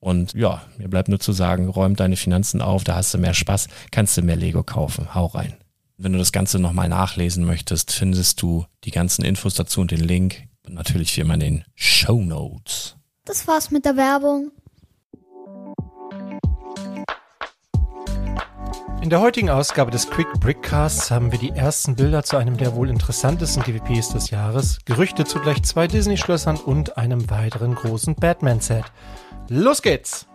Und ja, mir bleibt nur zu sagen, räum deine Finanzen auf, da hast du mehr Spaß, kannst du mehr Lego kaufen. Hau rein. Wenn du das Ganze nochmal nachlesen möchtest, findest du die ganzen Infos dazu und den Link. Und natürlich wie immer in den Show Notes. Das war's mit der Werbung. In der heutigen Ausgabe des Quick Brickcasts haben wir die ersten Bilder zu einem der wohl interessantesten DVPs des Jahres, Gerüchte zu gleich zwei Disney-Schlössern und einem weiteren großen Batman-Set. Los geht's!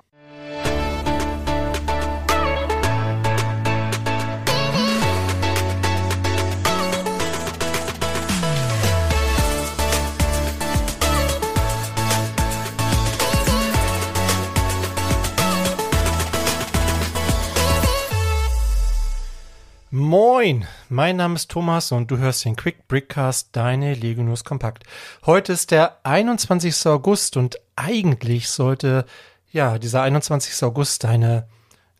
Moin, mein Name ist Thomas und du hörst den Quick Brickcast, deine Lego News Kompakt. Heute ist der 21. August und eigentlich sollte ja dieser 21. August eine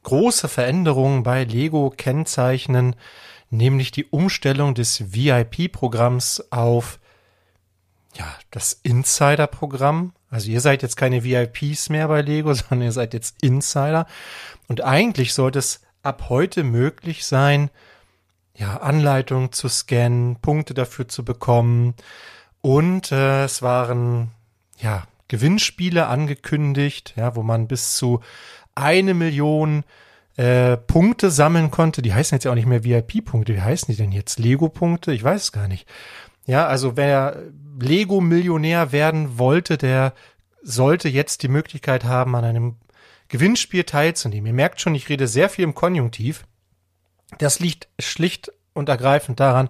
große Veränderung bei Lego kennzeichnen, nämlich die Umstellung des VIP-Programms auf ja, das Insider-Programm. Also ihr seid jetzt keine VIPs mehr bei Lego, sondern ihr seid jetzt Insider. Und eigentlich sollte es ab heute möglich sein, ja, Anleitungen zu scannen, Punkte dafür zu bekommen. Und äh, es waren ja Gewinnspiele angekündigt, ja, wo man bis zu eine Million äh, Punkte sammeln konnte. Die heißen jetzt ja auch nicht mehr VIP-Punkte. Wie heißen die denn jetzt? Lego-Punkte? Ich weiß es gar nicht. Ja, also wer Lego-Millionär werden wollte, der sollte jetzt die Möglichkeit haben, an einem Gewinnspiel teilzunehmen. Ihr merkt schon, ich rede sehr viel im Konjunktiv. Das liegt schlicht und ergreifend daran,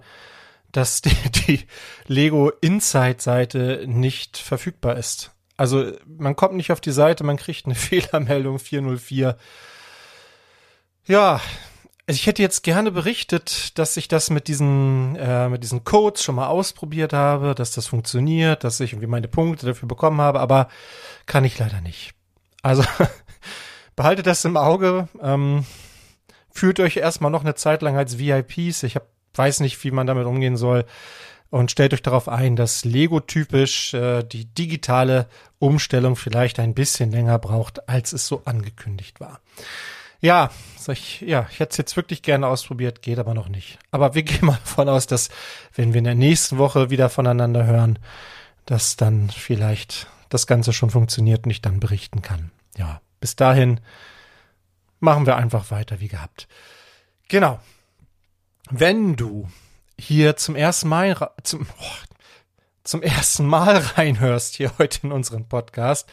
dass die, die Lego Insight Seite nicht verfügbar ist. Also man kommt nicht auf die Seite, man kriegt eine Fehlermeldung 404. Ja, ich hätte jetzt gerne berichtet, dass ich das mit diesen, äh, mit diesen Codes schon mal ausprobiert habe, dass das funktioniert, dass ich irgendwie meine Punkte dafür bekommen habe, aber kann ich leider nicht. Also behaltet das im Auge. Ähm, fühlt euch erstmal noch eine Zeit lang als VIPs. Ich hab, weiß nicht, wie man damit umgehen soll. Und stellt euch darauf ein, dass Lego-typisch äh, die digitale Umstellung vielleicht ein bisschen länger braucht, als es so angekündigt war. Ja, ich, ja, ich hätte es jetzt wirklich gerne ausprobiert, geht aber noch nicht. Aber wir gehen mal davon aus, dass wenn wir in der nächsten Woche wieder voneinander hören, dass dann vielleicht das Ganze schon funktioniert und ich dann berichten kann. Ja, bis dahin machen wir einfach weiter wie gehabt. Genau. Wenn du hier zum ersten Mal zum, oh, zum ersten Mal reinhörst hier heute in unseren Podcast,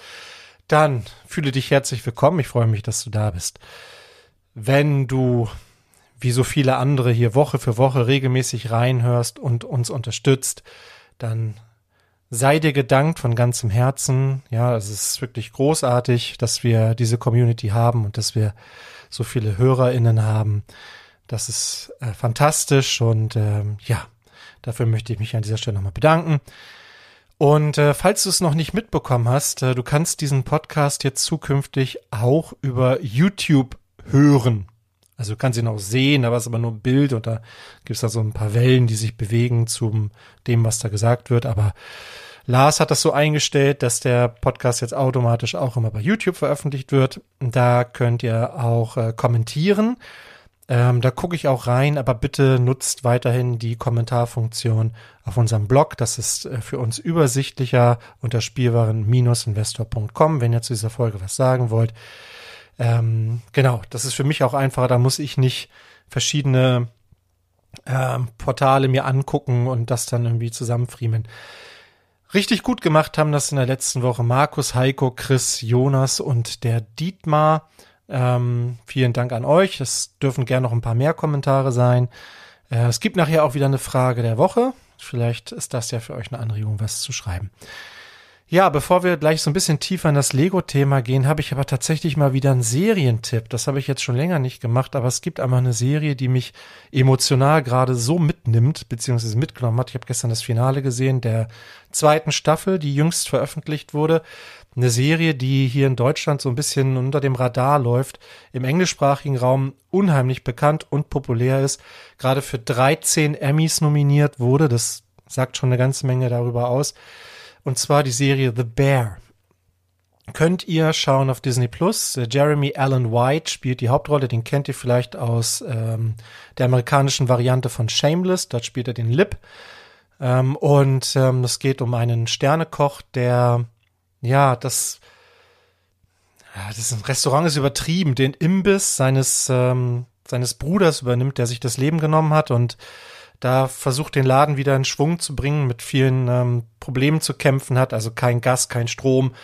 dann fühle dich herzlich willkommen. Ich freue mich, dass du da bist. Wenn du wie so viele andere hier Woche für Woche regelmäßig reinhörst und uns unterstützt, dann sei dir gedankt von ganzem Herzen. Ja, es ist wirklich großartig, dass wir diese Community haben und dass wir so viele HörerInnen haben. Das ist äh, fantastisch und ähm, ja, dafür möchte ich mich an dieser Stelle nochmal bedanken. Und äh, falls du es noch nicht mitbekommen hast, äh, du kannst diesen Podcast jetzt zukünftig auch über YouTube hören. Also du kannst ihn auch sehen, aber es ist aber nur ein Bild und da gibt es da so ein paar Wellen, die sich bewegen zu dem, was da gesagt wird. Aber Lars hat das so eingestellt, dass der Podcast jetzt automatisch auch immer bei YouTube veröffentlicht wird. Da könnt ihr auch äh, kommentieren. Ähm, da gucke ich auch rein, aber bitte nutzt weiterhin die Kommentarfunktion auf unserem Blog. Das ist äh, für uns übersichtlicher unter spielwaren-investor.com, wenn ihr zu dieser Folge was sagen wollt. Ähm, genau, das ist für mich auch einfacher. Da muss ich nicht verschiedene ähm, Portale mir angucken und das dann irgendwie zusammenfriemeln. Richtig gut gemacht haben das in der letzten Woche Markus, Heiko, Chris, Jonas und der Dietmar. Ähm, vielen Dank an euch. Es dürfen gern noch ein paar mehr Kommentare sein. Äh, es gibt nachher auch wieder eine Frage der Woche. Vielleicht ist das ja für euch eine Anregung, was zu schreiben. Ja, bevor wir gleich so ein bisschen tiefer in das Lego-Thema gehen, habe ich aber tatsächlich mal wieder einen Serientipp. Das habe ich jetzt schon länger nicht gemacht, aber es gibt einmal eine Serie, die mich emotional gerade so mitnimmt, beziehungsweise mitgenommen hat. Ich habe gestern das Finale gesehen der zweiten Staffel, die jüngst veröffentlicht wurde. Eine Serie, die hier in Deutschland so ein bisschen unter dem Radar läuft, im englischsprachigen Raum unheimlich bekannt und populär ist, gerade für 13 Emmys nominiert wurde. Das sagt schon eine ganze Menge darüber aus und zwar die Serie The Bear. Könnt ihr schauen auf Disney Plus. Äh, Jeremy Allen White spielt die Hauptrolle, den kennt ihr vielleicht aus ähm, der amerikanischen Variante von Shameless. Dort spielt er den Lip. Ähm, und ähm, es geht um einen Sternekoch, der ja das das Restaurant ist übertrieben, den Imbiss seines ähm, seines Bruders übernimmt, der sich das Leben genommen hat und da versucht den Laden wieder in Schwung zu bringen, mit vielen ähm, Problemen zu kämpfen hat, also kein Gas, kein Strom,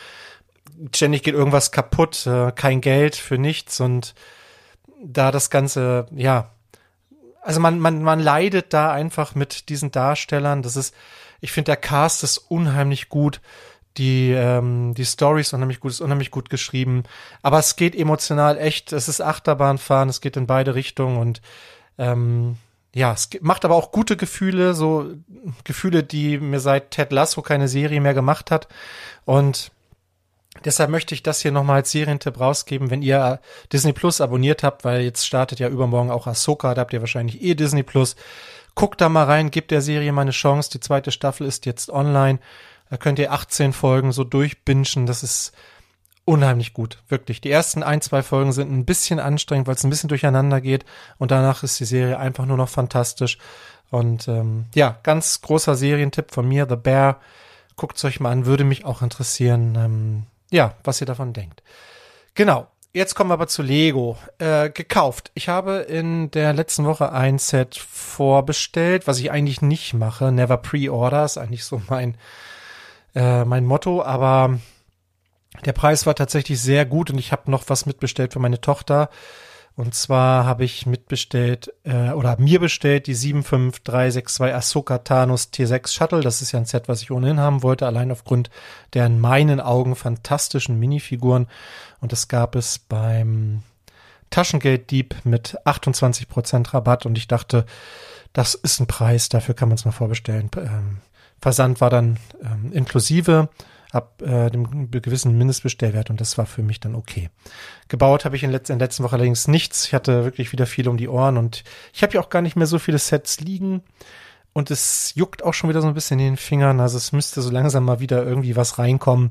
ständig geht irgendwas kaputt, äh, kein Geld für nichts und da das Ganze, ja, also man, man, man leidet da einfach mit diesen Darstellern. Das ist, ich finde, der Cast ist unheimlich gut. Die, ähm, die Story ist unheimlich gut, ist unheimlich gut geschrieben. Aber es geht emotional echt, es ist Achterbahnfahren, es geht in beide Richtungen und ähm, ja, es macht aber auch gute Gefühle, so Gefühle, die mir seit Ted Lasso keine Serie mehr gemacht hat. Und deshalb möchte ich das hier nochmal als Serientipp rausgeben, wenn ihr Disney Plus abonniert habt, weil jetzt startet ja übermorgen auch Ahsoka, da habt ihr wahrscheinlich eh Disney Plus. Guckt da mal rein, gebt der Serie mal eine Chance. Die zweite Staffel ist jetzt online. Da könnt ihr 18 Folgen so durchbingen. Das ist unheimlich gut, wirklich. Die ersten ein, zwei Folgen sind ein bisschen anstrengend, weil es ein bisschen durcheinander geht und danach ist die Serie einfach nur noch fantastisch. Und ähm, ja, ganz großer Serientipp von mir, The Bear. Guckt euch mal an, würde mich auch interessieren, ähm, ja, was ihr davon denkt. Genau. Jetzt kommen wir aber zu Lego. Äh, gekauft. Ich habe in der letzten Woche ein Set vorbestellt, was ich eigentlich nicht mache. Never pre-order ist eigentlich so mein, äh, mein Motto, aber der Preis war tatsächlich sehr gut und ich habe noch was mitbestellt für meine Tochter. Und zwar habe ich mitbestellt äh, oder mir bestellt die 75362 Ahsoka Thanos T6 Shuttle. Das ist ja ein Set, was ich ohnehin haben wollte, allein aufgrund der in meinen Augen fantastischen Minifiguren. Und das gab es beim Taschengelddieb mit 28% Rabatt und ich dachte, das ist ein Preis, dafür kann man es mal vorbestellen. Ähm, Versand war dann ähm, inklusive ab äh, dem gewissen Mindestbestellwert und das war für mich dann okay. Gebaut habe ich in, letz in der letzten Woche allerdings nichts. Ich hatte wirklich wieder viel um die Ohren und ich habe ja auch gar nicht mehr so viele Sets liegen und es juckt auch schon wieder so ein bisschen in den Fingern. Also es müsste so langsam mal wieder irgendwie was reinkommen.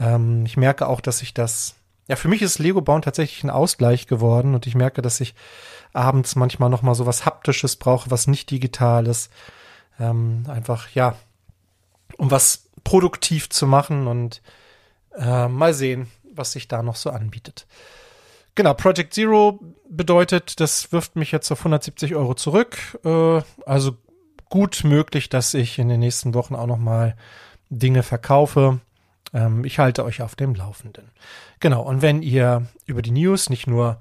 Ähm, ich merke auch, dass ich das ja, für mich ist Lego Bauen tatsächlich ein Ausgleich geworden und ich merke, dass ich abends manchmal noch mal so was haptisches brauche, was nicht digital ist. Ähm, einfach ja, um was produktiv zu machen und äh, mal sehen, was sich da noch so anbietet. Genau, Project Zero bedeutet, das wirft mich jetzt auf 170 Euro zurück. Äh, also gut möglich, dass ich in den nächsten Wochen auch noch mal Dinge verkaufe. Ähm, ich halte euch auf dem Laufenden. Genau, und wenn ihr über die News nicht nur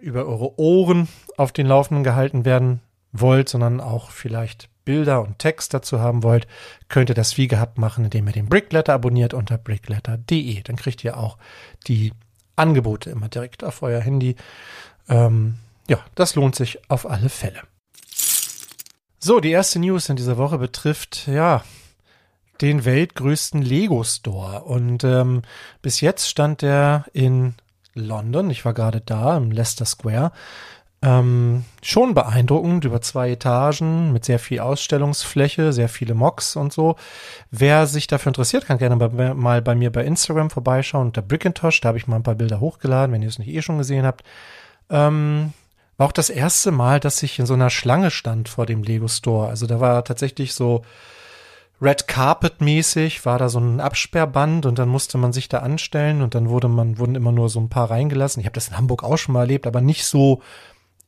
über eure Ohren auf den Laufenden gehalten werden wollt, sondern auch vielleicht Bilder und Text dazu haben wollt, könnt ihr das wie gehabt machen, indem ihr den Brickletter abonniert unter brickletter.de. Dann kriegt ihr auch die Angebote immer direkt auf euer Handy. Ähm, ja, das lohnt sich auf alle Fälle. So, die erste News in dieser Woche betrifft, ja, den weltgrößten Lego Store. Und ähm, bis jetzt stand der in London. Ich war gerade da im Leicester Square. Ähm, schon beeindruckend, über zwei Etagen mit sehr viel Ausstellungsfläche, sehr viele Mocks und so. Wer sich dafür interessiert, kann gerne bei, mal bei mir bei Instagram vorbeischauen unter Brickintosh. Da habe ich mal ein paar Bilder hochgeladen, wenn ihr es nicht eh schon gesehen habt. Ähm, war auch das erste Mal, dass ich in so einer Schlange stand vor dem Lego Store. Also da war tatsächlich so Red Carpet mäßig war da so ein Absperrband und dann musste man sich da anstellen und dann wurde man wurden immer nur so ein paar reingelassen. Ich habe das in Hamburg auch schon mal erlebt, aber nicht so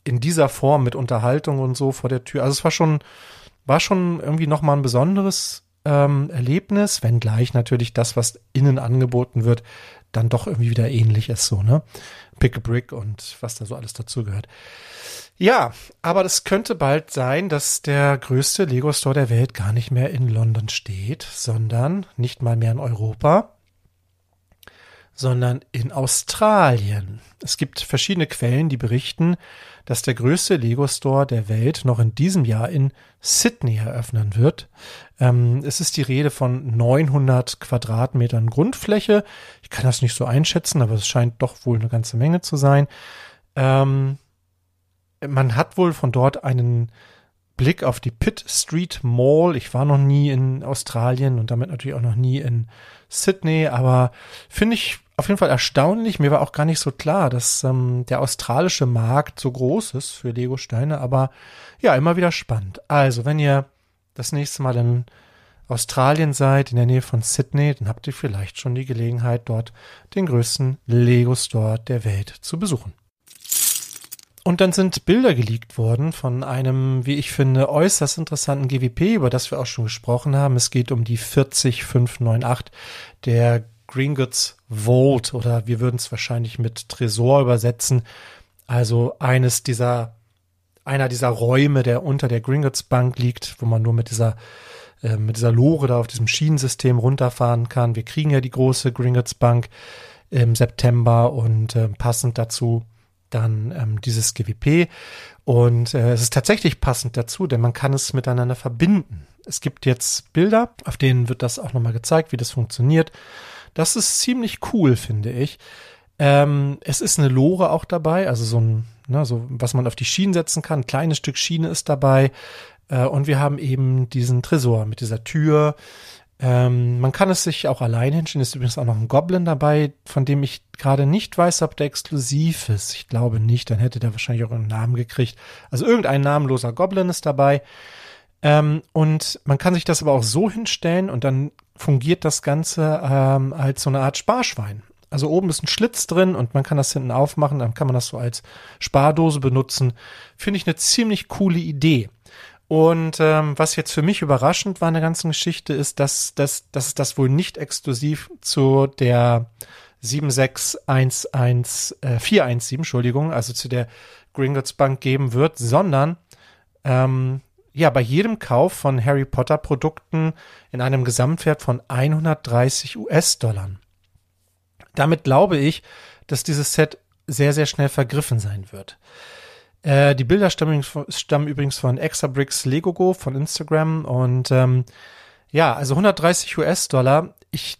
in dieser Form mit Unterhaltung und so vor der Tür. Also es war schon, war schon irgendwie nochmal ein besonderes ähm, Erlebnis, wenngleich natürlich das, was innen angeboten wird, dann doch irgendwie wieder ähnlich ist, so, ne? Pick a Brick und was da so alles dazugehört. Ja, aber das könnte bald sein, dass der größte Lego Store der Welt gar nicht mehr in London steht, sondern nicht mal mehr in Europa, sondern in Australien. Es gibt verschiedene Quellen, die berichten, dass der größte Lego Store der Welt noch in diesem Jahr in Sydney eröffnen wird. Ähm, es ist die Rede von 900 Quadratmetern Grundfläche. Ich kann das nicht so einschätzen, aber es scheint doch wohl eine ganze Menge zu sein. Ähm, man hat wohl von dort einen Blick auf die Pitt Street Mall. Ich war noch nie in Australien und damit natürlich auch noch nie in Sydney, aber finde ich auf jeden Fall erstaunlich. Mir war auch gar nicht so klar, dass ähm, der australische Markt so groß ist für Lego-Steine, aber ja, immer wieder spannend. Also, wenn ihr das nächste Mal in Australien seid, in der Nähe von Sydney, dann habt ihr vielleicht schon die Gelegenheit, dort den größten Lego-Store der Welt zu besuchen. Und dann sind Bilder geleakt worden von einem, wie ich finde, äußerst interessanten GWP, über das wir auch schon gesprochen haben. Es geht um die 40598 der Green Goods Vault oder wir würden es wahrscheinlich mit Tresor übersetzen. Also eines dieser, einer dieser Räume, der unter der Green Goods Bank liegt, wo man nur mit dieser äh, mit dieser Lore da auf diesem Schienensystem runterfahren kann. Wir kriegen ja die große Green Goods Bank im September und äh, passend dazu dann ähm, dieses GWP. Und äh, es ist tatsächlich passend dazu, denn man kann es miteinander verbinden. Es gibt jetzt Bilder, auf denen wird das auch nochmal gezeigt, wie das funktioniert. Das ist ziemlich cool, finde ich. Ähm, es ist eine Lore auch dabei, also so ein, ne, so was man auf die Schienen setzen kann. Ein kleines Stück Schiene ist dabei. Äh, und wir haben eben diesen Tresor mit dieser Tür, ähm, man kann es sich auch allein hinstellen. Ist übrigens auch noch ein Goblin dabei, von dem ich gerade nicht weiß, ob der exklusiv ist. Ich glaube nicht, dann hätte der wahrscheinlich auch einen Namen gekriegt. Also irgendein namenloser Goblin ist dabei. Ähm, und man kann sich das aber auch so hinstellen und dann fungiert das Ganze ähm, als so eine Art Sparschwein. Also oben ist ein Schlitz drin und man kann das hinten aufmachen, dann kann man das so als Spardose benutzen. Finde ich eine ziemlich coole Idee. Und ähm, was jetzt für mich überraschend war in der ganzen Geschichte ist, dass, dass, dass es das wohl nicht exklusiv zu der 7611417, äh, 417, Entschuldigung, also zu der Gringotts Bank geben wird, sondern ähm, ja, bei jedem Kauf von Harry Potter Produkten in einem Gesamtwert von 130 US-Dollar. Damit glaube ich, dass dieses Set sehr, sehr schnell vergriffen sein wird. Äh, die Bilder stammen, stammen übrigens von Exabricks Legogo von Instagram und ähm, ja, also 130 US-Dollar. Ich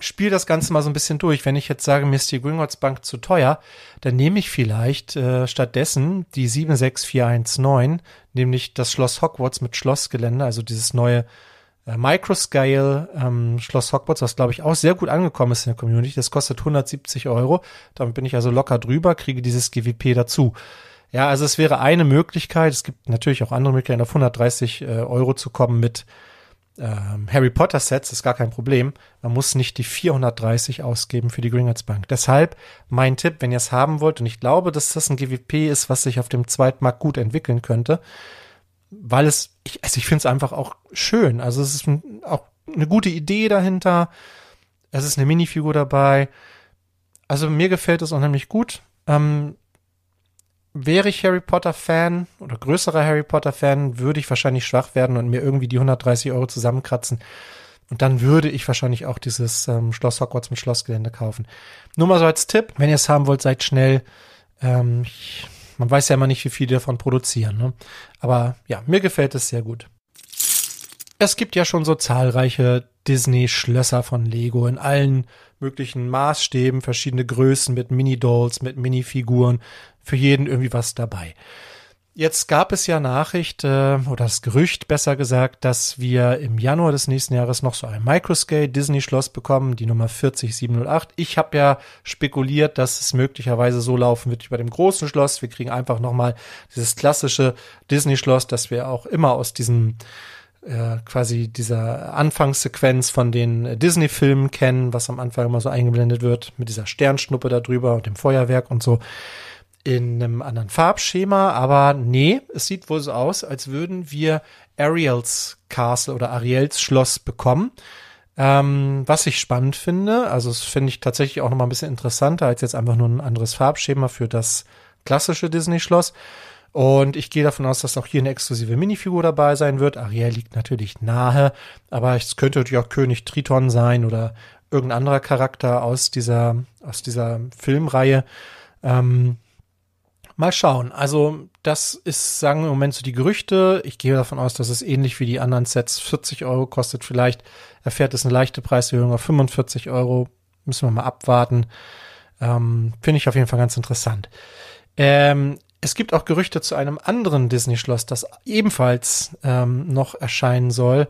spiele das Ganze mal so ein bisschen durch. Wenn ich jetzt sage, mir ist die Gringotts Bank zu teuer, dann nehme ich vielleicht äh, stattdessen die 76419, nämlich das Schloss Hogwarts mit Schlossgelände, also dieses neue äh, Microscale ähm, Schloss Hogwarts, was glaube ich auch sehr gut angekommen ist in der Community. Das kostet 170 Euro. Damit bin ich also locker drüber, kriege dieses GWP dazu. Ja, also es wäre eine Möglichkeit. Es gibt natürlich auch andere Möglichkeiten, auf 130 äh, Euro zu kommen mit ähm, Harry Potter Sets. ist gar kein Problem. Man muss nicht die 430 ausgeben für die Gringotts Bank. Deshalb mein Tipp, wenn ihr es haben wollt, und ich glaube, dass das ein GWP ist, was sich auf dem Zweitmarkt gut entwickeln könnte, weil es, ich, also ich finde es einfach auch schön. Also es ist ein, auch eine gute Idee dahinter. Es ist eine Minifigur dabei. Also mir gefällt es unheimlich gut. Ähm, wäre ich Harry Potter Fan oder größerer Harry Potter Fan, würde ich wahrscheinlich schwach werden und mir irgendwie die 130 Euro zusammenkratzen. Und dann würde ich wahrscheinlich auch dieses ähm, Schloss Hogwarts mit Schlossgelände kaufen. Nur mal so als Tipp, wenn ihr es haben wollt, seid schnell. Ähm, ich, man weiß ja immer nicht, wie viele davon produzieren. Ne? Aber ja, mir gefällt es sehr gut. Es gibt ja schon so zahlreiche Disney-Schlösser von Lego in allen möglichen Maßstäben, verschiedene Größen mit Mini-Dolls, mit Minifiguren, für jeden irgendwie was dabei. Jetzt gab es ja Nachricht äh, oder das Gerücht besser gesagt, dass wir im Januar des nächsten Jahres noch so ein Microscale Disney Schloss bekommen, die Nummer 40708. Ich habe ja spekuliert, dass es möglicherweise so laufen wird wie bei dem großen Schloss. Wir kriegen einfach noch mal dieses klassische Disney Schloss, das wir auch immer aus diesem äh, quasi dieser Anfangssequenz von den Disney-Filmen kennen, was am Anfang immer so eingeblendet wird, mit dieser Sternschnuppe da drüber und dem Feuerwerk und so in einem anderen Farbschema, aber nee, es sieht wohl so aus, als würden wir Ariels Castle oder Ariels Schloss bekommen. Ähm, was ich spannend finde, also das finde ich tatsächlich auch noch mal ein bisschen interessanter als jetzt einfach nur ein anderes Farbschema für das klassische Disney-Schloss. Und ich gehe davon aus, dass auch hier eine exklusive Minifigur dabei sein wird. Ariel liegt natürlich nahe, aber es könnte natürlich auch König Triton sein oder irgendein anderer Charakter aus dieser, aus dieser Filmreihe. Ähm, mal schauen. Also, das ist, sagen wir im Moment so die Gerüchte. Ich gehe davon aus, dass es ähnlich wie die anderen Sets 40 Euro kostet. Vielleicht erfährt es eine leichte Preiserhöhung auf 45 Euro. Müssen wir mal abwarten. Ähm, Finde ich auf jeden Fall ganz interessant. Ähm, es gibt auch Gerüchte zu einem anderen Disney-Schloss, das ebenfalls ähm, noch erscheinen soll.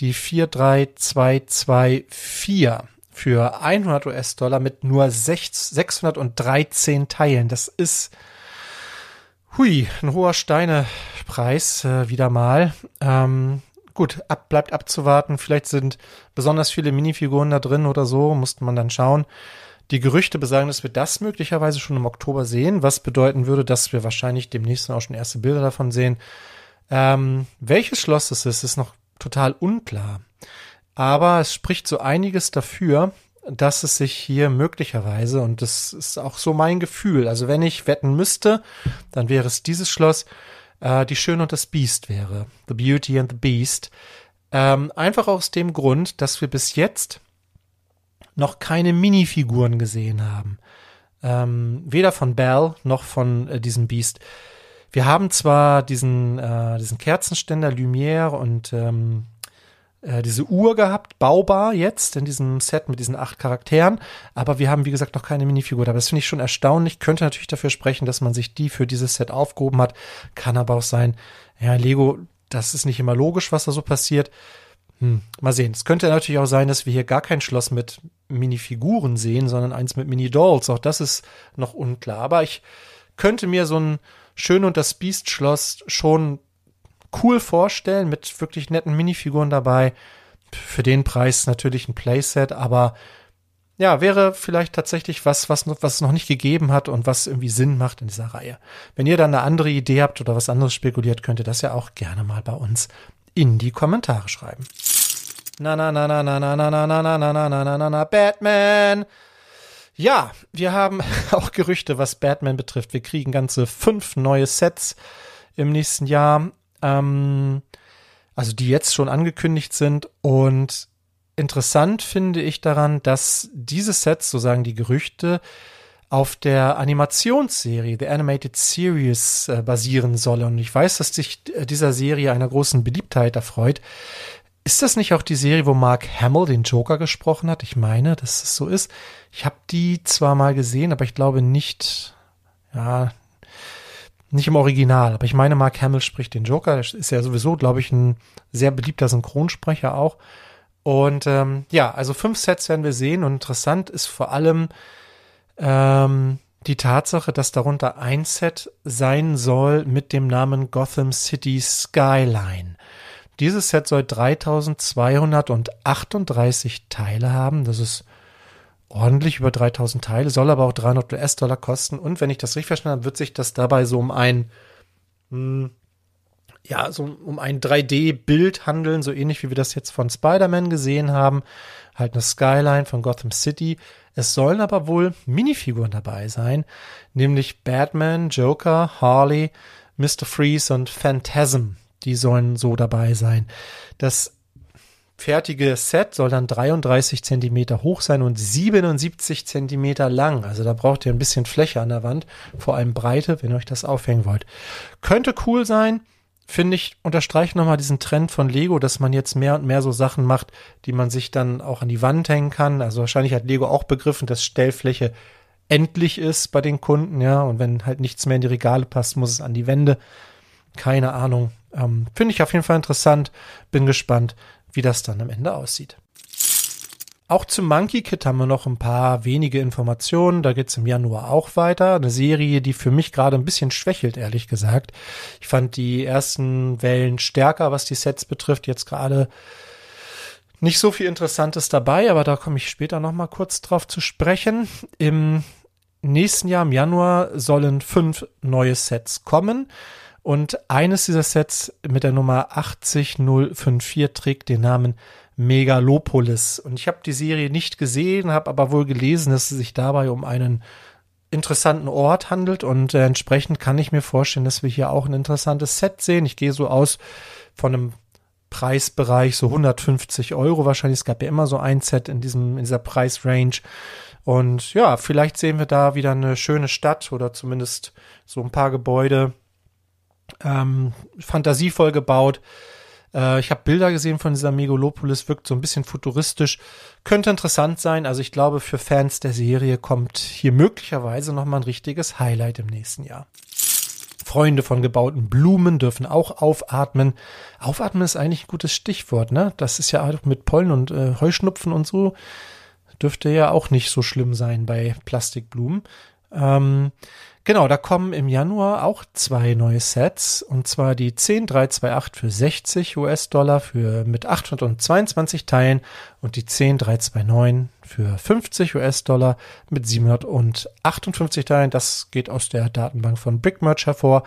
Die 43224 für 100 US-Dollar mit nur 6, 613 Teilen. Das ist, hui, ein hoher Steinepreis äh, wieder mal. Ähm, gut, ab, bleibt abzuwarten. Vielleicht sind besonders viele Minifiguren da drin oder so, musste man dann schauen. Die Gerüchte besagen, dass wir das möglicherweise schon im Oktober sehen, was bedeuten würde, dass wir wahrscheinlich demnächst auch schon erste Bilder davon sehen. Ähm, welches Schloss es ist, ist noch total unklar. Aber es spricht so einiges dafür, dass es sich hier möglicherweise, und das ist auch so mein Gefühl, also wenn ich wetten müsste, dann wäre es dieses Schloss, äh, die Schöne und das Beast wäre. The Beauty and the Beast. Ähm, einfach aus dem Grund, dass wir bis jetzt noch keine Minifiguren gesehen haben. Ähm, weder von Belle noch von äh, diesem Beast. Wir haben zwar diesen, äh, diesen Kerzenständer Lumière und ähm, äh, diese Uhr gehabt, baubar jetzt in diesem Set mit diesen acht Charakteren, aber wir haben, wie gesagt, noch keine Minifigur. Aber das finde ich schon erstaunlich. Könnte natürlich dafür sprechen, dass man sich die für dieses Set aufgehoben hat. Kann aber auch sein, ja, Lego, das ist nicht immer logisch, was da so passiert. Hm, mal sehen. Es könnte natürlich auch sein, dass wir hier gar kein Schloss mit Minifiguren sehen, sondern eins mit Mini-Dolls. Auch das ist noch unklar. Aber ich könnte mir so ein Schön und das Biest-Schloss schon cool vorstellen, mit wirklich netten Minifiguren dabei. Für den Preis natürlich ein Playset, aber ja, wäre vielleicht tatsächlich was, was, was es noch nicht gegeben hat und was irgendwie Sinn macht in dieser Reihe. Wenn ihr dann eine andere Idee habt oder was anderes spekuliert, könnt ihr das ja auch gerne mal bei uns in die Kommentare schreiben. Na na na na na na na na na na na na na na na na Batman. Ja, wir haben auch Gerüchte, was Batman betrifft. Wir kriegen ganze fünf neue Sets im nächsten Jahr, ähm, also die jetzt schon angekündigt sind. Und interessant finde ich daran, dass diese Sets, so sagen die Gerüchte, auf der Animationsserie The Animated Series äh, basieren solle. Und ich weiß, dass sich äh, dieser Serie einer großen Beliebtheit erfreut. Ist das nicht auch die Serie, wo Mark Hamill den Joker gesprochen hat? Ich meine, dass es so ist. Ich habe die zwar mal gesehen, aber ich glaube nicht, ja, nicht im Original. Aber ich meine, Mark Hamill spricht den Joker. Das ist ja sowieso, glaube ich, ein sehr beliebter Synchronsprecher auch. Und ähm, ja, also fünf Sets werden wir sehen. Und interessant ist vor allem, ähm, die Tatsache, dass darunter ein Set sein soll mit dem Namen Gotham City Skyline. Dieses Set soll 3238 Teile haben. Das ist ordentlich über 3000 Teile, soll aber auch 300 US-Dollar kosten. Und wenn ich das richtig verstanden habe, wird sich das dabei so um ein, mh, hm, ja, so um ein 3D-Bild handeln, so ähnlich wie wir das jetzt von Spider-Man gesehen haben. Halt eine Skyline von Gotham City. Es sollen aber wohl Minifiguren dabei sein, nämlich Batman, Joker, Harley, Mr. Freeze und Phantasm. Die sollen so dabei sein. Das fertige Set soll dann 33 Zentimeter hoch sein und 77 Zentimeter lang. Also da braucht ihr ein bisschen Fläche an der Wand, vor allem Breite, wenn ihr euch das aufhängen wollt. Könnte cool sein finde ich, unterstreicht nochmal diesen Trend von Lego, dass man jetzt mehr und mehr so Sachen macht, die man sich dann auch an die Wand hängen kann. Also wahrscheinlich hat Lego auch begriffen, dass Stellfläche endlich ist bei den Kunden, ja. Und wenn halt nichts mehr in die Regale passt, muss es an die Wände. Keine Ahnung. Ähm, finde ich auf jeden Fall interessant. Bin gespannt, wie das dann am Ende aussieht. Auch zum Monkey Kid haben wir noch ein paar wenige Informationen. Da geht's im Januar auch weiter. Eine Serie, die für mich gerade ein bisschen schwächelt, ehrlich gesagt. Ich fand die ersten Wellen stärker, was die Sets betrifft. Jetzt gerade nicht so viel Interessantes dabei, aber da komme ich später noch mal kurz drauf zu sprechen. Im nächsten Jahr, im Januar, sollen fünf neue Sets kommen. Und eines dieser Sets mit der Nummer 80054 trägt den Namen Megalopolis. Und ich habe die Serie nicht gesehen, habe aber wohl gelesen, dass es sich dabei um einen interessanten Ort handelt und äh, entsprechend kann ich mir vorstellen, dass wir hier auch ein interessantes Set sehen. Ich gehe so aus von einem Preisbereich so 150 Euro wahrscheinlich. Es gab ja immer so ein Set in diesem in dieser Preisrange. Und ja, vielleicht sehen wir da wieder eine schöne Stadt oder zumindest so ein paar Gebäude ähm, fantasievoll gebaut. Äh, ich habe Bilder gesehen von dieser Megalopolis, wirkt so ein bisschen futuristisch. Könnte interessant sein. Also ich glaube, für Fans der Serie kommt hier möglicherweise nochmal ein richtiges Highlight im nächsten Jahr. Freunde von gebauten Blumen dürfen auch aufatmen. Aufatmen ist eigentlich ein gutes Stichwort, ne? Das ist ja auch mit Pollen und äh, Heuschnupfen und so. Dürfte ja auch nicht so schlimm sein bei Plastikblumen. Ähm, Genau, da kommen im Januar auch zwei neue Sets und zwar die 10328 für 60 US-Dollar für mit 822 Teilen und die 10329 für 50 US-Dollar mit 758 Teilen. Das geht aus der Datenbank von BigMerch hervor.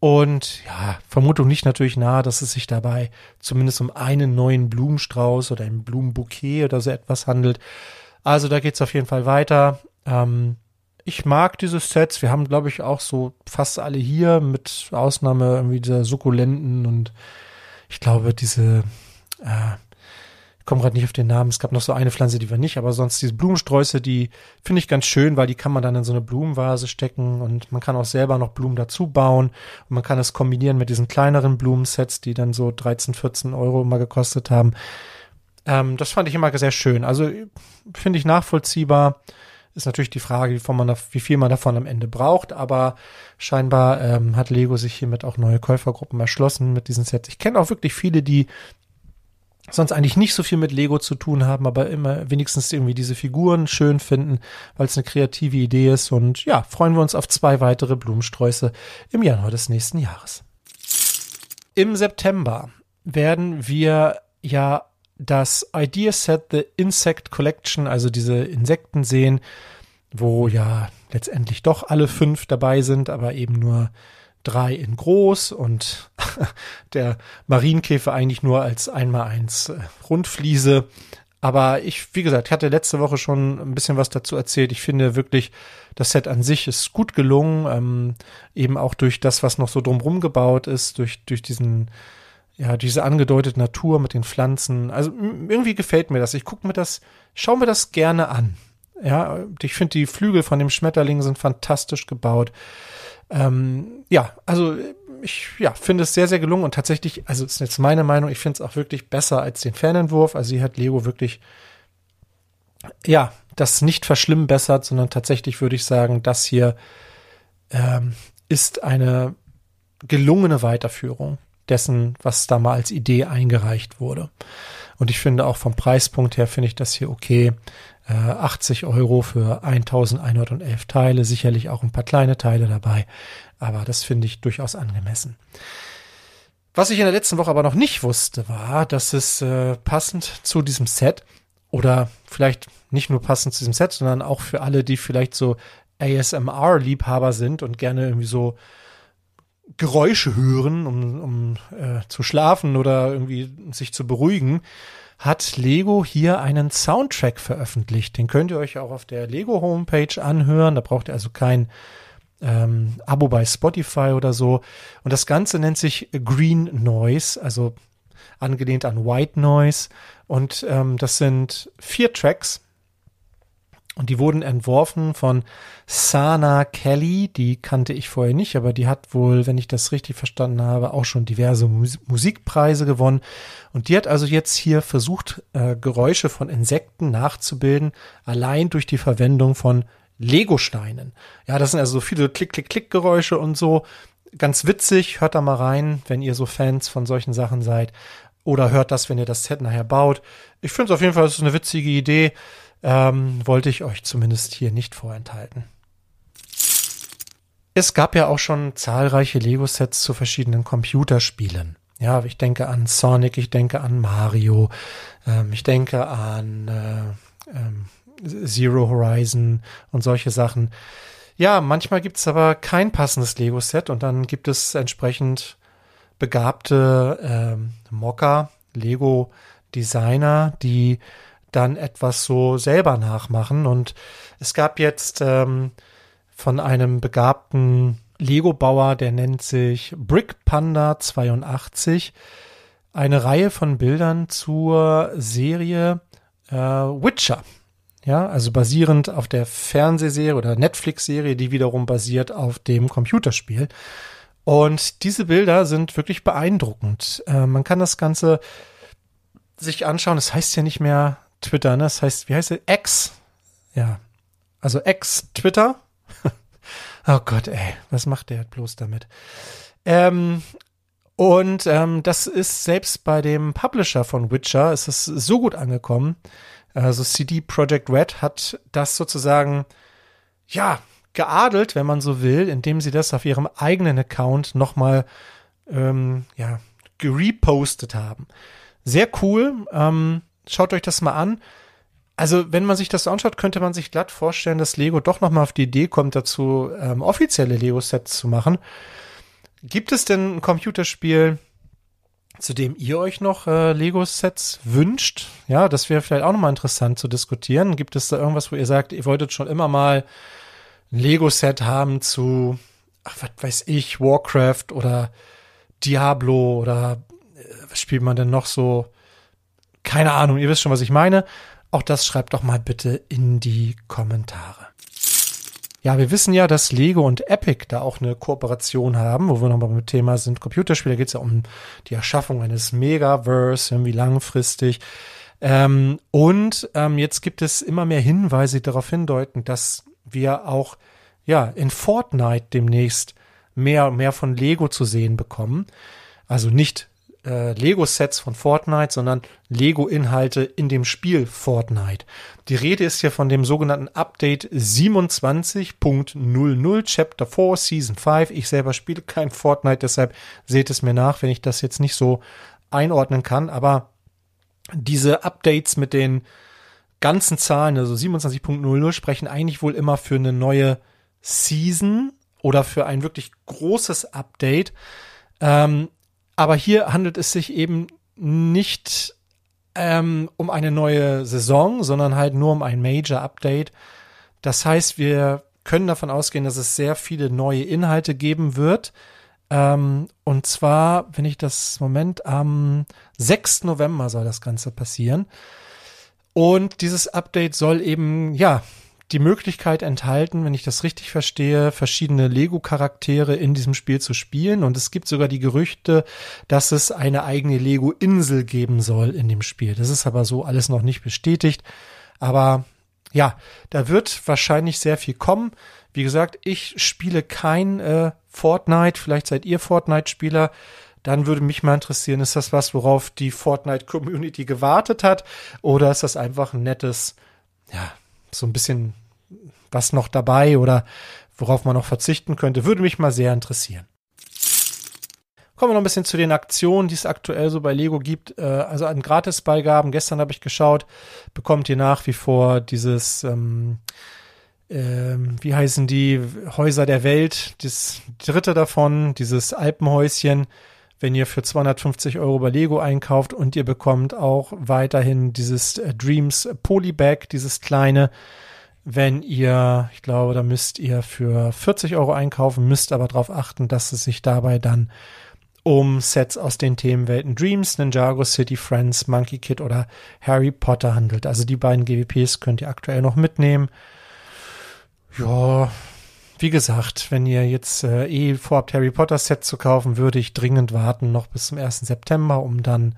Und ja, Vermutung nicht natürlich nahe, dass es sich dabei zumindest um einen neuen Blumenstrauß oder ein Blumenbouquet oder so etwas handelt. Also da geht's auf jeden Fall weiter. Ähm, ich mag diese Sets. Wir haben, glaube ich, auch so fast alle hier, mit Ausnahme irgendwie dieser Sukkulenten und ich glaube, diese, äh, ich komme gerade nicht auf den Namen, es gab noch so eine Pflanze, die wir nicht, aber sonst diese Blumensträuße, die finde ich ganz schön, weil die kann man dann in so eine Blumenvase stecken und man kann auch selber noch Blumen dazu bauen und man kann es kombinieren mit diesen kleineren Blumensets, die dann so 13, 14 Euro immer gekostet haben. Ähm, das fand ich immer sehr schön. Also finde ich nachvollziehbar. Ist natürlich die Frage, wie, man, wie viel man davon am Ende braucht, aber scheinbar ähm, hat Lego sich hiermit auch neue Käufergruppen erschlossen mit diesen Sets. Ich kenne auch wirklich viele, die sonst eigentlich nicht so viel mit Lego zu tun haben, aber immer wenigstens irgendwie diese Figuren schön finden, weil es eine kreative Idee ist. Und ja, freuen wir uns auf zwei weitere Blumensträuße im Januar des nächsten Jahres. Im September werden wir ja das Idea Set The Insect Collection, also diese Insekten sehen, wo ja letztendlich doch alle fünf dabei sind, aber eben nur drei in groß und der Marienkäfer eigentlich nur als einmal eins äh, Rundfliese. Aber ich, wie gesagt, ich hatte letzte Woche schon ein bisschen was dazu erzählt. Ich finde wirklich, das Set an sich ist gut gelungen, ähm, eben auch durch das, was noch so drumrum gebaut ist, durch, durch diesen ja, diese angedeutete Natur mit den Pflanzen. Also irgendwie gefällt mir das. Ich gucke mir das, schaue mir das gerne an. Ja, ich finde die Flügel von dem Schmetterling sind fantastisch gebaut. Ähm, ja, also ich ja, finde es sehr, sehr gelungen und tatsächlich, also ist jetzt meine Meinung, ich finde es auch wirklich besser als den Fernentwurf. Also hier hat Lego wirklich, ja, das nicht verschlimmbessert, sondern tatsächlich würde ich sagen, das hier ähm, ist eine gelungene Weiterführung dessen, was da mal als Idee eingereicht wurde. Und ich finde auch vom Preispunkt her finde ich das hier okay. Äh, 80 Euro für 1111 Teile, sicherlich auch ein paar kleine Teile dabei, aber das finde ich durchaus angemessen. Was ich in der letzten Woche aber noch nicht wusste, war, dass es äh, passend zu diesem Set oder vielleicht nicht nur passend zu diesem Set, sondern auch für alle, die vielleicht so ASMR-Liebhaber sind und gerne irgendwie so Geräusche hören, um, um äh, zu schlafen oder irgendwie sich zu beruhigen, hat Lego hier einen Soundtrack veröffentlicht. Den könnt ihr euch auch auf der Lego Homepage anhören. Da braucht ihr also kein ähm, Abo bei Spotify oder so. Und das Ganze nennt sich Green Noise, also angelehnt an White Noise. Und ähm, das sind vier Tracks und die wurden entworfen von Sana Kelly, die kannte ich vorher nicht, aber die hat wohl, wenn ich das richtig verstanden habe, auch schon diverse Mus Musikpreise gewonnen. Und die hat also jetzt hier versucht, äh, Geräusche von Insekten nachzubilden, allein durch die Verwendung von Legosteinen. Ja, das sind also so viele Klick-Klick-Klick-Geräusche und so. Ganz witzig, hört da mal rein, wenn ihr so Fans von solchen Sachen seid. Oder hört das, wenn ihr das Set nachher baut. Ich finde es auf jeden Fall, das ist eine witzige Idee ähm, wollte ich euch zumindest hier nicht vorenthalten. Es gab ja auch schon zahlreiche Lego-Sets zu verschiedenen Computerspielen. Ja, ich denke an Sonic, ich denke an Mario, ähm, ich denke an äh, ähm, Zero Horizon und solche Sachen. Ja, manchmal gibt's aber kein passendes Lego-Set und dann gibt es entsprechend begabte ähm, Mocker, Lego-Designer, die dann etwas so selber nachmachen. Und es gab jetzt ähm, von einem begabten Lego-Bauer, der nennt sich Brick Panda 82, eine Reihe von Bildern zur Serie äh, Witcher. Ja, also basierend auf der Fernsehserie oder Netflix-Serie, die wiederum basiert auf dem Computerspiel. Und diese Bilder sind wirklich beeindruckend. Äh, man kann das Ganze sich anschauen. Es das heißt ja nicht mehr Twitter, ne? Das heißt, wie heißt es? X. Ja. Also X-Twitter. oh Gott, ey, was macht der bloß damit? Ähm, und ähm, das ist selbst bei dem Publisher von Witcher, ist es so gut angekommen. Also CD Projekt Red hat das sozusagen, ja, geadelt, wenn man so will, indem sie das auf ihrem eigenen Account nochmal, ähm, ja, gerepostet haben. Sehr cool. Ähm, Schaut euch das mal an. Also, wenn man sich das anschaut, könnte man sich glatt vorstellen, dass Lego doch noch mal auf die Idee kommt, dazu ähm, offizielle Lego-Sets zu machen. Gibt es denn ein Computerspiel, zu dem ihr euch noch äh, Lego-Sets wünscht? Ja, das wäre vielleicht auch noch mal interessant zu diskutieren. Gibt es da irgendwas, wo ihr sagt, ihr wolltet schon immer mal ein Lego-Set haben zu, ach, was weiß ich, Warcraft oder Diablo oder äh, was spielt man denn noch so? Keine Ahnung, ihr wisst schon, was ich meine. Auch das schreibt doch mal bitte in die Kommentare. Ja, wir wissen ja, dass Lego und Epic da auch eine Kooperation haben, wo wir nochmal beim Thema sind Computerspiele. Da geht es ja um die Erschaffung eines Megaverse, irgendwie langfristig. Ähm, und ähm, jetzt gibt es immer mehr Hinweise, die darauf hindeuten, dass wir auch ja in Fortnite demnächst mehr und mehr von Lego zu sehen bekommen. Also nicht äh, Lego-Sets von Fortnite, sondern Lego-Inhalte in dem Spiel Fortnite. Die Rede ist hier von dem sogenannten Update 27.00 Chapter 4 Season 5. Ich selber spiele kein Fortnite, deshalb seht es mir nach, wenn ich das jetzt nicht so einordnen kann. Aber diese Updates mit den ganzen Zahlen, also 27.00, sprechen eigentlich wohl immer für eine neue Season oder für ein wirklich großes Update. Ähm, aber hier handelt es sich eben nicht ähm, um eine neue Saison, sondern halt nur um ein Major-Update. Das heißt, wir können davon ausgehen, dass es sehr viele neue Inhalte geben wird. Ähm, und zwar, wenn ich das Moment am 6. November soll das Ganze passieren. Und dieses Update soll eben, ja, die Möglichkeit enthalten, wenn ich das richtig verstehe, verschiedene Lego-Charaktere in diesem Spiel zu spielen. Und es gibt sogar die Gerüchte, dass es eine eigene Lego-Insel geben soll in dem Spiel. Das ist aber so alles noch nicht bestätigt. Aber ja, da wird wahrscheinlich sehr viel kommen. Wie gesagt, ich spiele kein äh, Fortnite. Vielleicht seid ihr Fortnite-Spieler. Dann würde mich mal interessieren, ist das was, worauf die Fortnite-Community gewartet hat? Oder ist das einfach ein nettes, ja, so ein bisschen was noch dabei oder worauf man noch verzichten könnte? Würde mich mal sehr interessieren. Kommen wir noch ein bisschen zu den Aktionen, die es aktuell so bei Lego gibt. Äh, also an Gratisbeigaben, gestern habe ich geschaut, bekommt ihr nach wie vor dieses, ähm, ähm, wie heißen die, Häuser der Welt, das dritte davon, dieses Alpenhäuschen wenn ihr für 250 Euro bei Lego einkauft und ihr bekommt auch weiterhin dieses äh, Dreams Polybag, dieses kleine. Wenn ihr, ich glaube, da müsst ihr für 40 Euro einkaufen, müsst aber darauf achten, dass es sich dabei dann um Sets aus den Themenwelten Dreams, Ninjago City, Friends, Monkey Kid oder Harry Potter handelt. Also die beiden GWPs könnt ihr aktuell noch mitnehmen. Ja, wie gesagt, wenn ihr jetzt äh, eh vorhabt, Harry Potter Set zu kaufen, würde ich dringend warten, noch bis zum 1. September, um dann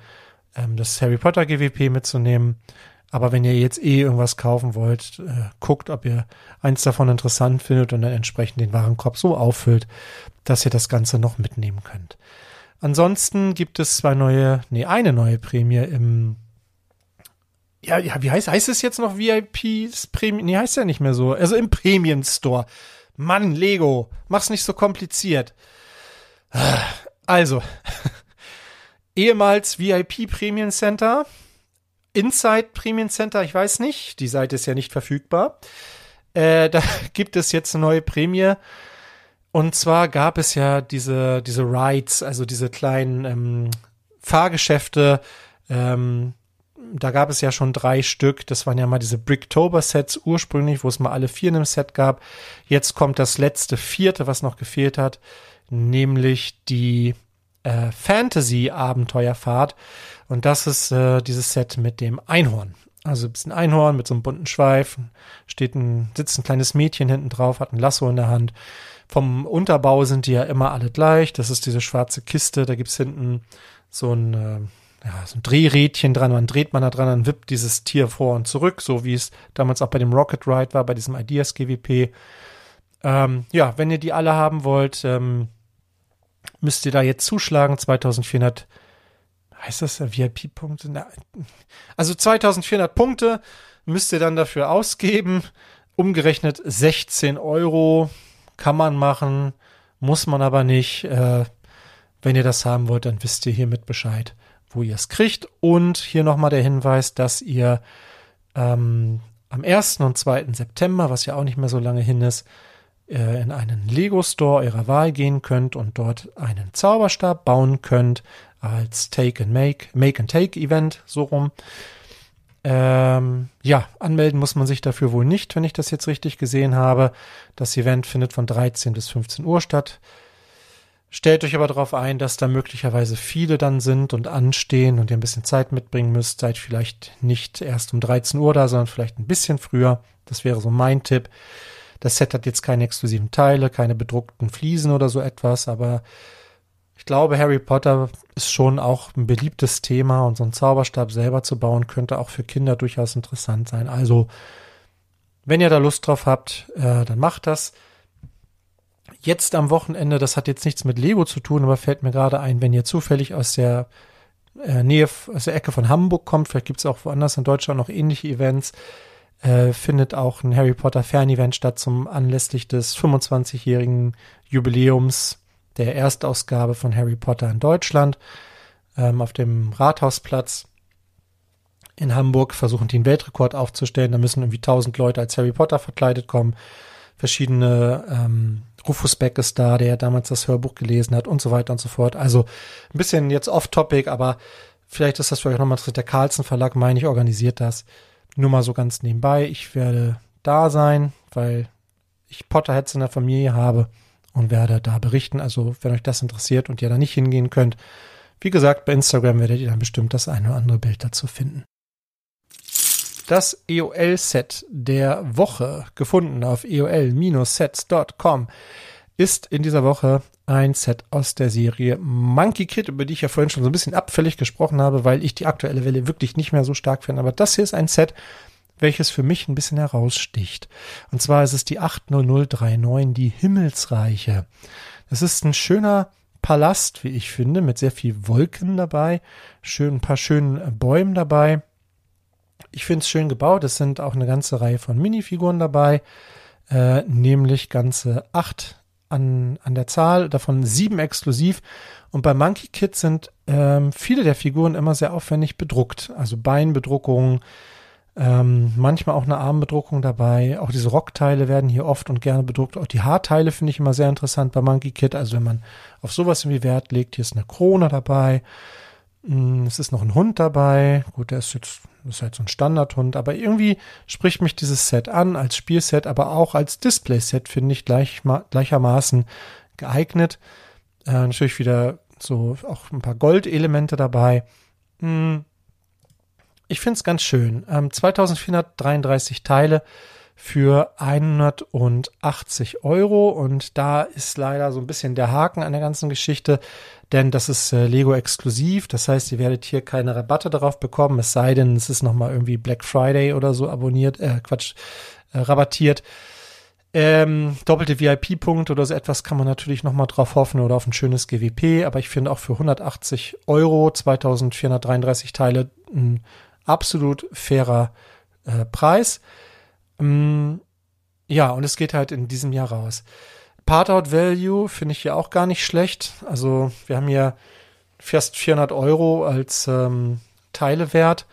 ähm, das Harry Potter GWP mitzunehmen. Aber wenn ihr jetzt eh irgendwas kaufen wollt, äh, guckt, ob ihr eins davon interessant findet und dann entsprechend den Warenkorb so auffüllt, dass ihr das Ganze noch mitnehmen könnt. Ansonsten gibt es zwei neue, nee, eine neue Prämie im ja, ja, wie heißt, heißt es jetzt noch VIPs Prämie? Nee, heißt ja nicht mehr so. Also im Premium Store. Mann, Lego, mach's nicht so kompliziert. Also, ehemals VIP Premium Center, Inside Premium Center, ich weiß nicht, die Seite ist ja nicht verfügbar. Äh, da gibt es jetzt eine neue Prämie. Und zwar gab es ja diese, diese Rides, also diese kleinen ähm, Fahrgeschäfte, ähm, da gab es ja schon drei Stück. Das waren ja mal diese Bricktober-Sets ursprünglich, wo es mal alle vier in einem Set gab. Jetzt kommt das letzte vierte, was noch gefehlt hat, nämlich die äh, Fantasy-Abenteuerfahrt. Und das ist äh, dieses Set mit dem Einhorn. Also ein bisschen Einhorn mit so einem bunten Schweif. Steht ein, sitzt ein kleines Mädchen hinten drauf, hat ein Lasso in der Hand. Vom Unterbau sind die ja immer alle gleich. Das ist diese schwarze Kiste. Da gibt's hinten so ein äh, ja, so ein Drehrädchen dran, man dreht man da dran, dann wippt dieses Tier vor und zurück, so wie es damals auch bei dem Rocket Ride war, bei diesem Ideas GWP. Ähm, ja, wenn ihr die alle haben wollt, ähm, müsst ihr da jetzt zuschlagen, 2400, heißt das VIP-Punkte? Also 2400 Punkte müsst ihr dann dafür ausgeben, umgerechnet 16 Euro kann man machen, muss man aber nicht. Äh, wenn ihr das haben wollt, dann wisst ihr hiermit Bescheid wo ihr es kriegt. Und hier nochmal der Hinweis, dass ihr ähm, am 1. und 2. September, was ja auch nicht mehr so lange hin ist, äh, in einen Lego Store eurer Wahl gehen könnt und dort einen Zauberstab bauen könnt als Take and Make, Make and Take Event, so rum. Ähm, ja, anmelden muss man sich dafür wohl nicht, wenn ich das jetzt richtig gesehen habe. Das Event findet von 13 bis 15 Uhr statt. Stellt euch aber darauf ein, dass da möglicherweise viele dann sind und anstehen und ihr ein bisschen Zeit mitbringen müsst. Seid vielleicht nicht erst um 13 Uhr da, sondern vielleicht ein bisschen früher. Das wäre so mein Tipp. Das Set hat jetzt keine exklusiven Teile, keine bedruckten Fliesen oder so etwas, aber ich glaube, Harry Potter ist schon auch ein beliebtes Thema und so einen Zauberstab selber zu bauen könnte auch für Kinder durchaus interessant sein. Also, wenn ihr da Lust drauf habt, äh, dann macht das jetzt am Wochenende, das hat jetzt nichts mit Lego zu tun, aber fällt mir gerade ein, wenn ihr zufällig aus der äh, Nähe, aus der Ecke von Hamburg kommt, vielleicht gibt es auch woanders in Deutschland noch ähnliche Events, äh, findet auch ein Harry Potter Fernevent statt zum anlässlich des 25-jährigen Jubiläums der Erstausgabe von Harry Potter in Deutschland ähm, auf dem Rathausplatz in Hamburg versuchen einen Weltrekord aufzustellen. Da müssen irgendwie 1000 Leute als Harry Potter verkleidet kommen. Verschiedene ähm, Rufus Beck ist da, der damals das Hörbuch gelesen hat und so weiter und so fort. Also ein bisschen jetzt off-topic, aber vielleicht ist das für euch nochmal interessant. Der Carlsen Verlag, meine ich, organisiert das. Nur mal so ganz nebenbei. Ich werde da sein, weil ich Potterheads in der Familie habe und werde da berichten. Also wenn euch das interessiert und ihr da nicht hingehen könnt, wie gesagt, bei Instagram werdet ihr dann bestimmt das eine oder andere Bild dazu finden. das EOL-Set der Woche gefunden auf eol-sets.com ist in dieser Woche ein Set aus der Serie Monkey Kid, über die ich ja vorhin schon so ein bisschen abfällig gesprochen habe, weil ich die aktuelle Welle wirklich nicht mehr so stark finde. Aber das hier ist ein Set, welches für mich ein bisschen heraussticht. Und zwar ist es die 80039, die Himmelsreiche. Das ist ein schöner Palast, wie ich finde, mit sehr viel Wolken dabei, schön, ein paar schönen Bäumen dabei. Ich finde es schön gebaut. Es sind auch eine ganze Reihe von Minifiguren dabei, äh, nämlich ganze acht an, an der Zahl, davon sieben exklusiv. Und bei Monkey Kid sind ähm, viele der Figuren immer sehr aufwendig bedruckt. Also Beinbedruckungen, ähm, manchmal auch eine Armbedruckung dabei. Auch diese Rockteile werden hier oft und gerne bedruckt. Auch die Haarteile finde ich immer sehr interessant bei Monkey Kid. Also wenn man auf sowas irgendwie Wert legt, hier ist eine Krone dabei. Mm, es ist noch ein Hund dabei. Gut, der ist jetzt ist halt so ein Standardhund, aber irgendwie spricht mich dieses Set an als Spielset, aber auch als Displayset finde ich gleich, gleichermaßen geeignet. Äh, natürlich wieder so auch ein paar Goldelemente dabei. Hm. Ich finde es ganz schön. Ähm, 2433 Teile für 180 Euro und da ist leider so ein bisschen der Haken an der ganzen Geschichte, denn das ist äh, Lego exklusiv. Das heißt, ihr werdet hier keine Rabatte darauf bekommen, es sei denn, es ist nochmal irgendwie Black Friday oder so abonniert, äh, Quatsch, äh, rabattiert. Ähm, doppelte VIP-Punkte oder so etwas kann man natürlich nochmal drauf hoffen oder auf ein schönes GWP, aber ich finde auch für 180 Euro, 2433 Teile, ein absolut fairer äh, Preis. Ähm, ja, und es geht halt in diesem Jahr raus. Part-out Value finde ich ja auch gar nicht schlecht. Also wir haben hier fast 400 Euro als ähm, Teilewert.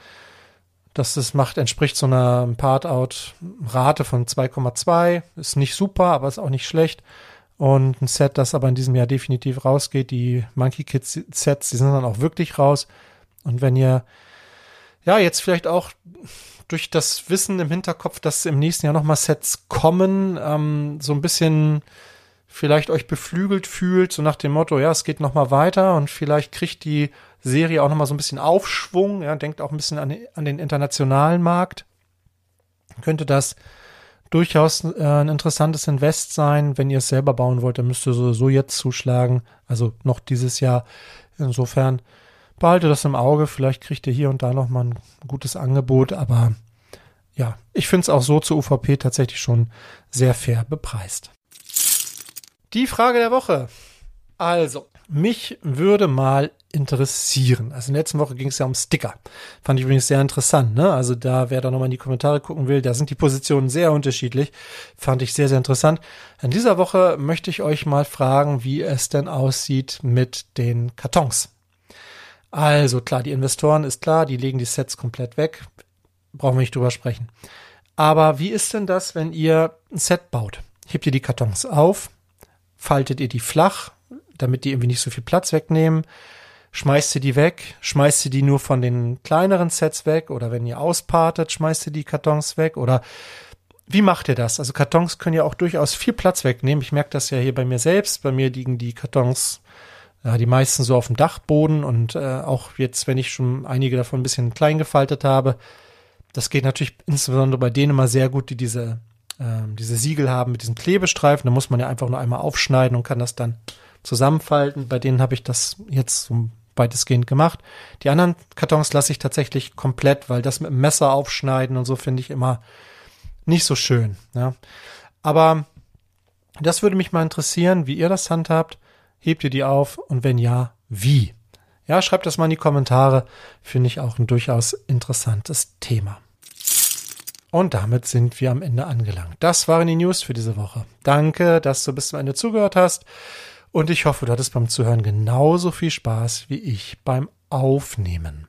Das ist, macht, entspricht so einer Part-out-Rate von 2,2. Ist nicht super, aber ist auch nicht schlecht. Und ein Set, das aber in diesem Jahr definitiv rausgeht. Die Monkey Kids Sets, die sind dann auch wirklich raus. Und wenn ihr ja jetzt vielleicht auch durch das Wissen im Hinterkopf, dass im nächsten Jahr nochmal Sets kommen, ähm, so ein bisschen vielleicht euch beflügelt fühlt, so nach dem Motto, ja, es geht noch mal weiter und vielleicht kriegt die Serie auch noch mal so ein bisschen Aufschwung, ja, denkt auch ein bisschen an, an den internationalen Markt. Könnte das durchaus äh, ein interessantes Invest sein. Wenn ihr es selber bauen wollt, dann müsst ihr sowieso jetzt zuschlagen, also noch dieses Jahr. Insofern behalte das im Auge, vielleicht kriegt ihr hier und da noch mal ein gutes Angebot, aber ja, ich finde es auch so zur UVP tatsächlich schon sehr fair bepreist. Die Frage der Woche. Also, mich würde mal interessieren. Also in der letzten Woche ging es ja um Sticker. Fand ich übrigens sehr interessant. Ne? Also da, wer da nochmal in die Kommentare gucken will, da sind die Positionen sehr unterschiedlich. Fand ich sehr, sehr interessant. In dieser Woche möchte ich euch mal fragen, wie es denn aussieht mit den Kartons. Also klar, die Investoren ist klar, die legen die Sets komplett weg. Brauchen wir nicht drüber sprechen. Aber wie ist denn das, wenn ihr ein Set baut? Hebt ihr die Kartons auf, faltet ihr die flach, damit die irgendwie nicht so viel Platz wegnehmen. Schmeißt ihr die weg, schmeißt ihr die nur von den kleineren Sets weg oder wenn ihr auspartet, schmeißt ihr die Kartons weg oder wie macht ihr das? Also Kartons können ja auch durchaus viel Platz wegnehmen. Ich merke das ja hier bei mir selbst. Bei mir liegen die Kartons, die meisten so auf dem Dachboden und äh, auch jetzt, wenn ich schon einige davon ein bisschen klein gefaltet habe, das geht natürlich insbesondere bei denen immer sehr gut, die diese ähm, diese Siegel haben mit diesen Klebestreifen. Da muss man ja einfach nur einmal aufschneiden und kann das dann zusammenfalten. Bei denen habe ich das jetzt so weitestgehend gemacht. Die anderen Kartons lasse ich tatsächlich komplett, weil das mit dem Messer aufschneiden und so finde ich immer nicht so schön. Ja. Aber das würde mich mal interessieren, wie ihr das handhabt. Hebt ihr die auf und wenn ja, wie? Ja, schreibt das mal in die Kommentare. Finde ich auch ein durchaus interessantes Thema. Und damit sind wir am Ende angelangt. Das waren die News für diese Woche. Danke, dass du bis zum Ende zugehört hast. Und ich hoffe, du hattest beim Zuhören genauso viel Spaß wie ich beim Aufnehmen.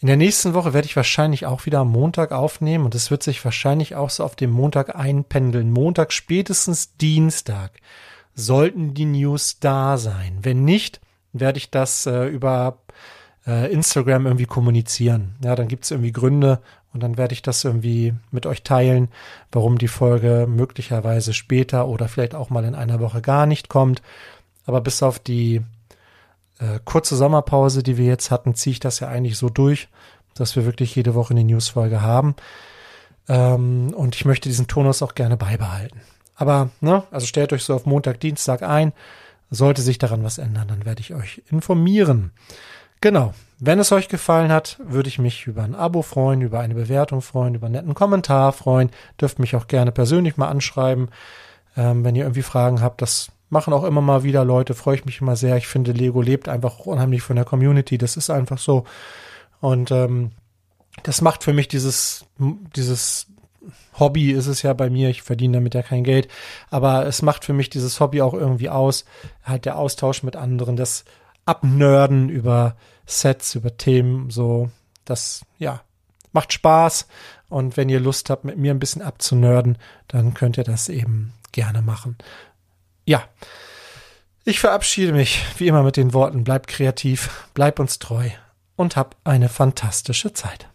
In der nächsten Woche werde ich wahrscheinlich auch wieder am Montag aufnehmen und es wird sich wahrscheinlich auch so auf dem Montag einpendeln. Montag, spätestens Dienstag sollten die News da sein. Wenn nicht, werde ich das äh, über äh, Instagram irgendwie kommunizieren. Ja, dann gibt es irgendwie Gründe und dann werde ich das irgendwie mit euch teilen, warum die Folge möglicherweise später oder vielleicht auch mal in einer Woche gar nicht kommt. Aber bis auf die äh, kurze Sommerpause, die wir jetzt hatten, ziehe ich das ja eigentlich so durch. dass wir wirklich jede Woche eine Newsfolge haben. Ähm, und ich möchte diesen Tonus auch gerne beibehalten. Aber, ne, also stellt euch so auf Montag, Dienstag ein. Sollte sich daran was ändern, dann werde ich euch informieren. Genau. Wenn es euch gefallen hat, würde ich mich über ein Abo freuen, über eine Bewertung freuen, über einen netten Kommentar freuen. Dürft mich auch gerne persönlich mal anschreiben, ähm, wenn ihr irgendwie Fragen habt. Das machen auch immer mal wieder Leute, freue ich mich immer sehr. Ich finde, Lego lebt einfach unheimlich von der Community. Das ist einfach so. Und ähm, das macht für mich dieses, dieses Hobby ist es ja bei mir, ich verdiene damit ja kein Geld, aber es macht für mich dieses Hobby auch irgendwie aus, halt der Austausch mit anderen, das Abnörden über Sets, über Themen, so, das, ja, macht Spaß und wenn ihr Lust habt, mit mir ein bisschen abzunörden, dann könnt ihr das eben gerne machen. Ja, ich verabschiede mich wie immer mit den Worten, bleibt kreativ, bleibt uns treu und hab eine fantastische Zeit.